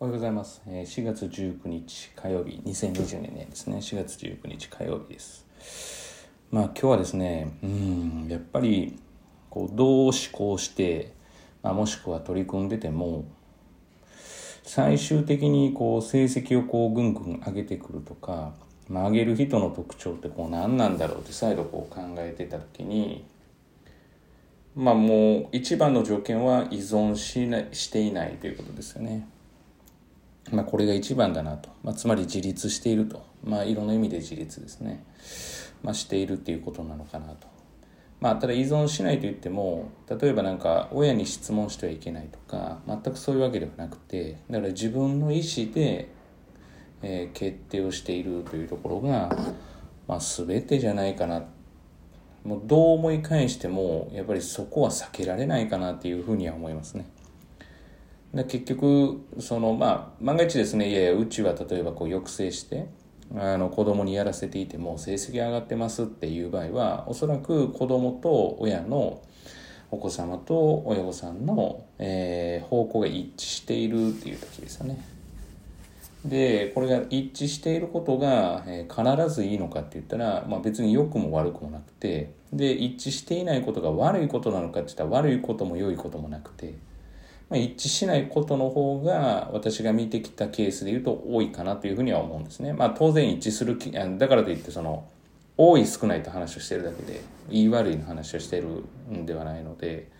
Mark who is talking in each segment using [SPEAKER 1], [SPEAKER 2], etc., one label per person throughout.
[SPEAKER 1] おはようございます。えー4月19日火曜日、2022年ですね。4月19日火曜日です。まあ今日はですね、うん、やっぱりこうどう思考して、まあ、もしくは取り組んでても、最終的にこう成績をこうぐんぐん上げてくるとか、まあ、上げる人の特徴ってこう何なんだろうって再度こう考えてた時に、まあもう一番の条件は依存しないしていないということですよね。まあこれが一番だなと。まあつまり自立していると。まあいろんな意味で自立ですね。まあしているっていうことなのかなと。まあただ依存しないと言っても、例えばなんか親に質問してはいけないとか、全くそういうわけではなくて、だから自分の意思で、えー決定をしているというところが、まあ全てじゃないかなもうどう思い返してもやっぱりそこは避けられないかなっていうふうには思いますね。で結局そのまあ万が一ですねいやいやうちは例えばこう抑制してあの子供にやらせていても成績上がってますっていう場合はおそらく子供と親のお子様と親御さんの、えー方向が一致しているっていう時ですよね。でこれが一致していることが、えー必ずいいのかって言ったら、まあ、別に良くも悪くもなくてで一致していないことが悪いことなのかって言ったら悪いことも良いこともなくて、まあ、一致しないことの方が私が見てきたケースで言うと多いかなというふうには思うんですね。まあ、当然一致するきだからといってその多い少ないと話をしてるだけで言い悪いの話をしてるんではないので。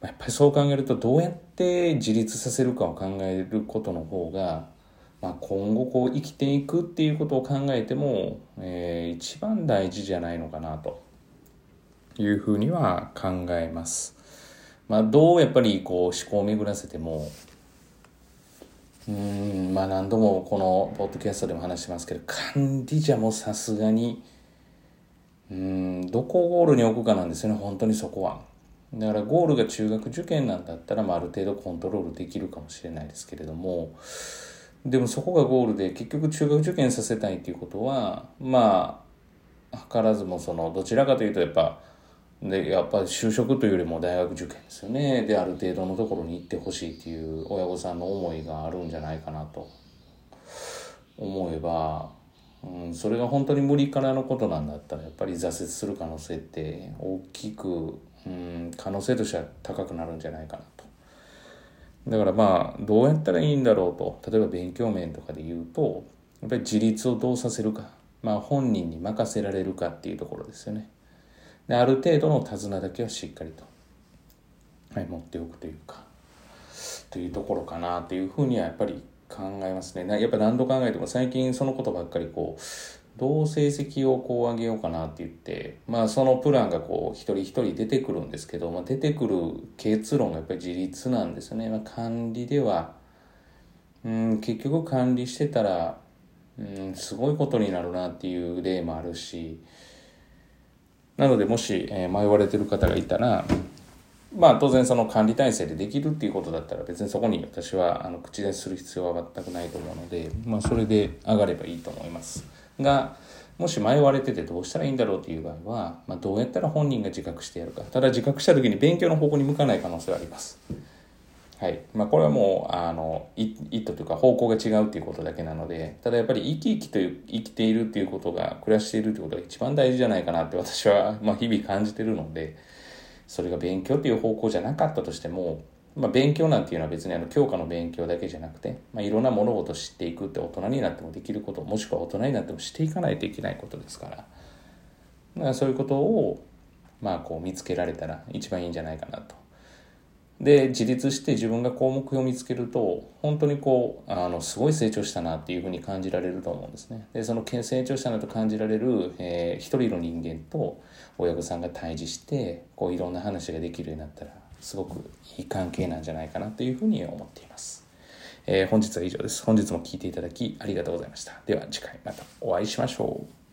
[SPEAKER 1] まあやっぱりそう考えるとどうやって自立させるかを考えることの方が、まあ、今後こう生きていくっていうことを考えても、えー一番大事じゃないのかなというふうには考えます。まあ、どうやっぱりこう思考を巡らせてもうんまあ何度もこのポッドキャストでも話しますけど管理じゃもさすがにうんどこをゴールに置くかなんですよね本当にそこは。だからゴールが中学受験なんだったら、まあ、ある程度コントロールできるかもしれないですけれどもでもそこがゴールで結局中学受験させたいっていうことはまあ図らずもそのどちらかというとやっぱでやっぱり就職というよりも大学受験ですよねである程度のところに行ってほしいっていう親御さんの思いがあるんじゃないかなと思えば、うん、それが本当に無理からのことなんだったらやっぱり挫折する可能性って大きく、うん、可能性としては高くなるんじゃないかなと。だからまあどうやったらいいんだろうと例えば勉強面とかで言うとやっぱり自立をどうさせるか、まあ、本人に任せられるかっていうところですよね。である程度の手綱だけはしっかりと、はい、持っておくというかというところかなというふうにはやっぱり考えますね。やっぱ何度考えても最近そのことばっかりこうどう成績をこう上げようかなって言ってまあそのプランがこう一人一人出てくるんですけど、まあ、出てくる結論がやっぱり自立なんですよね。まあ、管理ではうん結局管理してたらうんすごいことになるなっていう例もあるしなのでもし、迷われてる方がいたらまあ当然その管理体制でできるっていうことだったら別にそこに私はあの口出しする必要は全くないと思うので、まあ、それで上がればいいと思います。がもし迷われててどうしたらいいんだろうという場合は、まあ、どうやったら本人が自覚してやるか。ただ自覚した時に勉強の方向に向かない可能性はあります。はいまあ、これはもうあの意図というか方向が違うっていうことだけなのでただやっぱり生き生きという生きているっていうことが暮らしているっていうことが一番大事じゃないかなって私は、まあ、日々感じてるのでそれが勉強っていう方向じゃなかったとしても、まあ、勉強なんていうのは別にあの教科の勉強だけじゃなくて、まあ、いろんな物事を知っていくって大人になってもできることもしくは大人になってもしていかないといけないことですからだからそういうことを、まあ、こう見つけられたら一番いいんじゃないかなと。で自立して自分がこう目標を見つけると本当にこうあのすごい成長したなっていうふうに感じられると思うんですね。でその成長したなと感じられる、えー一人の人間と親御さんが対峙してこういろんな話ができるようになったらすごくいい関係なんじゃないかなというふうに思っています。えー本日は以上です。本日も聞いていただきありがとうございました。では次回またお会いしましょう。